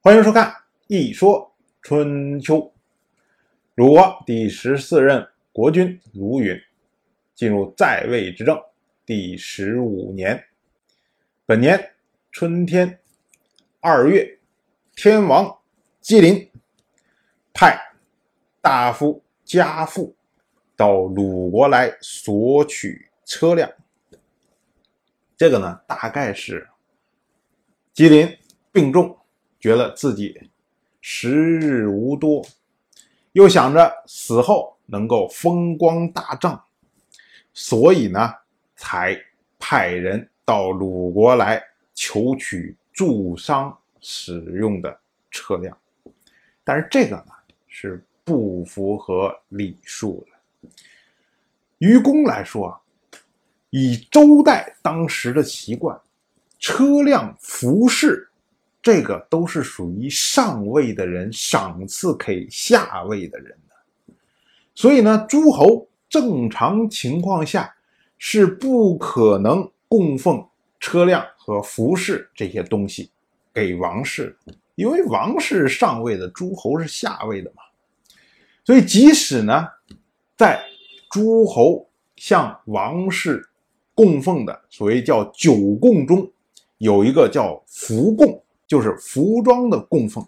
欢迎收看《一说春秋》。鲁国第十四任国君鲁允进入在位执政第十五年，本年春天二月，天王姬林派大夫家父到鲁国来索取车辆。这个呢，大概是姬林病重。觉得自己时日无多，又想着死后能够风光大葬，所以呢，才派人到鲁国来求取助商使用的车辆。但是这个呢，是不符合礼数的。于公来说，以周代当时的习惯，车辆服饰。这个都是属于上位的人赏赐给下位的人的，所以呢，诸侯正常情况下是不可能供奉车辆和服饰这些东西给王室，因为王室上位的，诸侯是下位的嘛。所以，即使呢，在诸侯向王室供奉的所谓叫九供中，有一个叫福供。就是服装的供奉，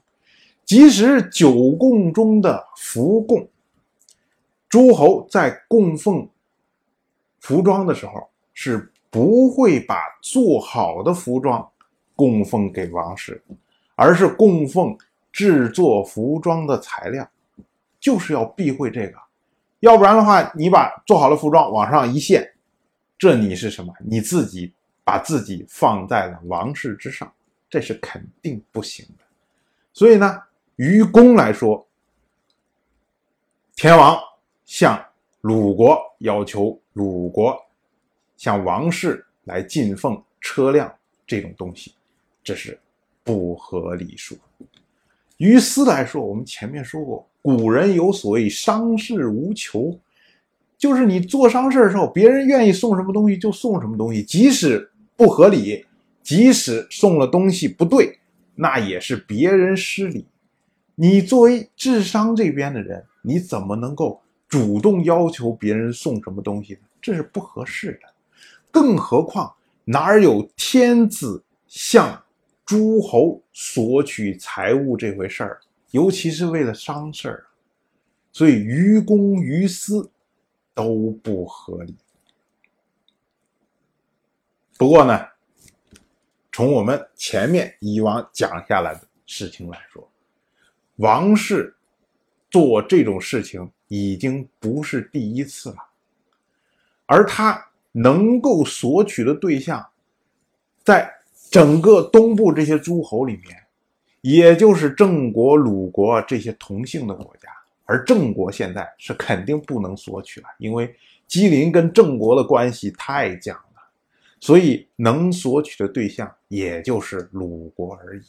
即使九供中的服供，诸侯在供奉服装的时候是不会把做好的服装供奉给王室，而是供奉制作服装的材料，就是要避讳这个，要不然的话，你把做好的服装往上一献，这你是什么？你自己把自己放在了王室之上。这是肯定不行的，所以呢，于公来说，天王向鲁国要求鲁国向王室来进奉车辆这种东西，这是不合礼数。于私来说，我们前面说过，古人有所谓商事无求，就是你做商事的时候，别人愿意送什么东西就送什么东西，即使不合理。即使送了东西不对，那也是别人失礼。你作为智商这边的人，你怎么能够主动要求别人送什么东西呢？这是不合适的。更何况哪有天子向诸侯索取财物这回事儿？尤其是为了商事儿，所以于公于私都不合理。不过呢。从我们前面以往讲下来的事情来说，王室做这种事情已经不是第一次了，而他能够索取的对象，在整个东部这些诸侯里面，也就是郑国、鲁国这些同姓的国家，而郑国现在是肯定不能索取了，因为姬林跟郑国的关系太僵。所以能索取的对象也就是鲁国而已。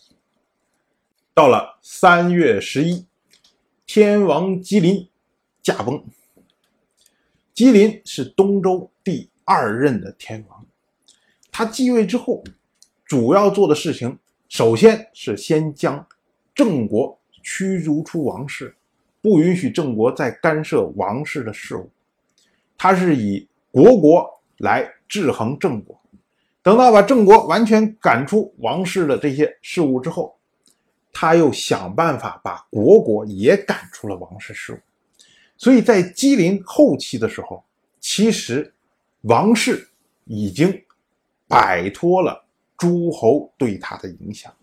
到了三月十一，天王姬林驾崩。姬林是东周第二任的天王，他继位之后，主要做的事情，首先是先将郑国驱逐出王室，不允许郑国再干涉王室的事务。他是以国国来制衡郑国。等到把郑国完全赶出王室的这些事务之后，他又想办法把国国也赶出了王室事务。所以在姬陵后期的时候，其实王室已经摆脱了诸侯对他的影响。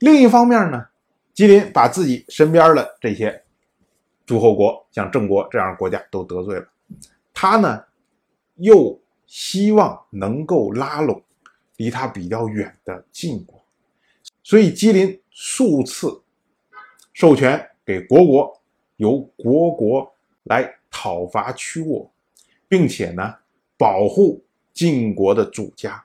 另一方面呢，姬林把自己身边的这些诸侯国，像郑国这样的国家都得罪了，他呢又。希望能够拉拢离他比较远的晋国，所以姬林数次授权给国国，由国国来讨伐屈沃，并且呢保护晋国的主家。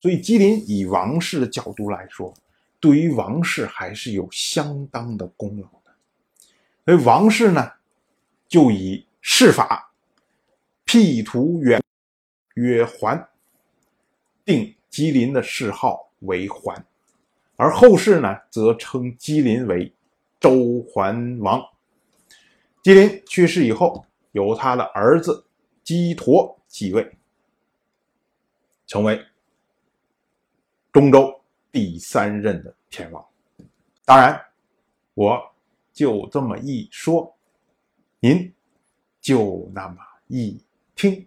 所以姬林以王室的角度来说，对于王室还是有相当的功劳的。所以王室呢就以谥法辟图远。曰桓，定姬林的谥号为桓，而后世呢，则称姬林为周桓王。姬林去世以后，由他的儿子姬佗继位，成为中州第三任的天王。当然，我就这么一说，您就那么一听。